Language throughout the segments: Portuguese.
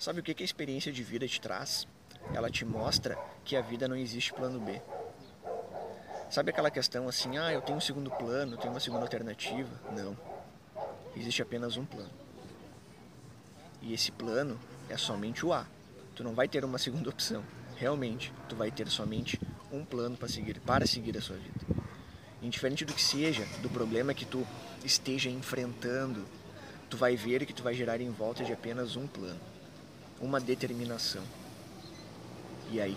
Sabe o que, que a experiência de vida te traz? Ela te mostra que a vida não existe plano B. Sabe aquela questão assim, ah, eu tenho um segundo plano, eu tenho uma segunda alternativa? Não. Existe apenas um plano. E esse plano é somente o A. Tu não vai ter uma segunda opção. Realmente, tu vai ter somente um plano para seguir, para seguir a sua vida. Indiferente do que seja, do problema que tu esteja enfrentando, tu vai ver que tu vai gerar em volta de apenas um plano, uma determinação. E aí,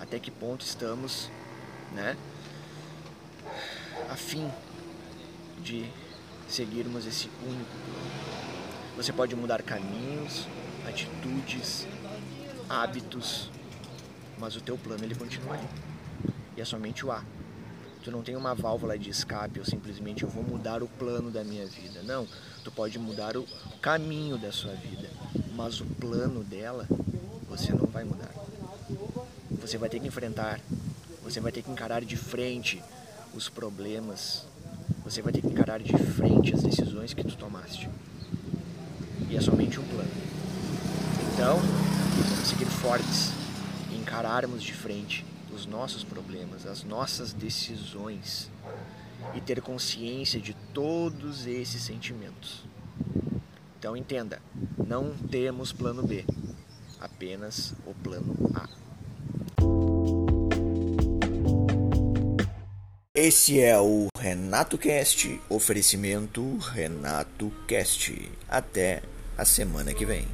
até que ponto estamos, né, a fim de seguirmos esse único plano? Você pode mudar caminhos, atitudes, hábitos, mas o teu plano ele continua ali. E é somente o A. Tu não tem uma válvula de escape ou simplesmente eu vou mudar o plano da minha vida. Não, tu pode mudar o caminho da sua vida, mas o plano dela você não vai mudar. Você vai ter que enfrentar, você vai ter que encarar de frente os problemas, você vai ter que encarar de frente as decisões que tu tomaste. E é somente um plano. Então, vamos seguir fortes e encararmos de frente os nossos problemas, as nossas decisões e ter consciência de todos esses sentimentos. Então entenda, não temos plano B, apenas o plano A. Esse é o Renato Cast, oferecimento Renato Cast. Até a semana que vem.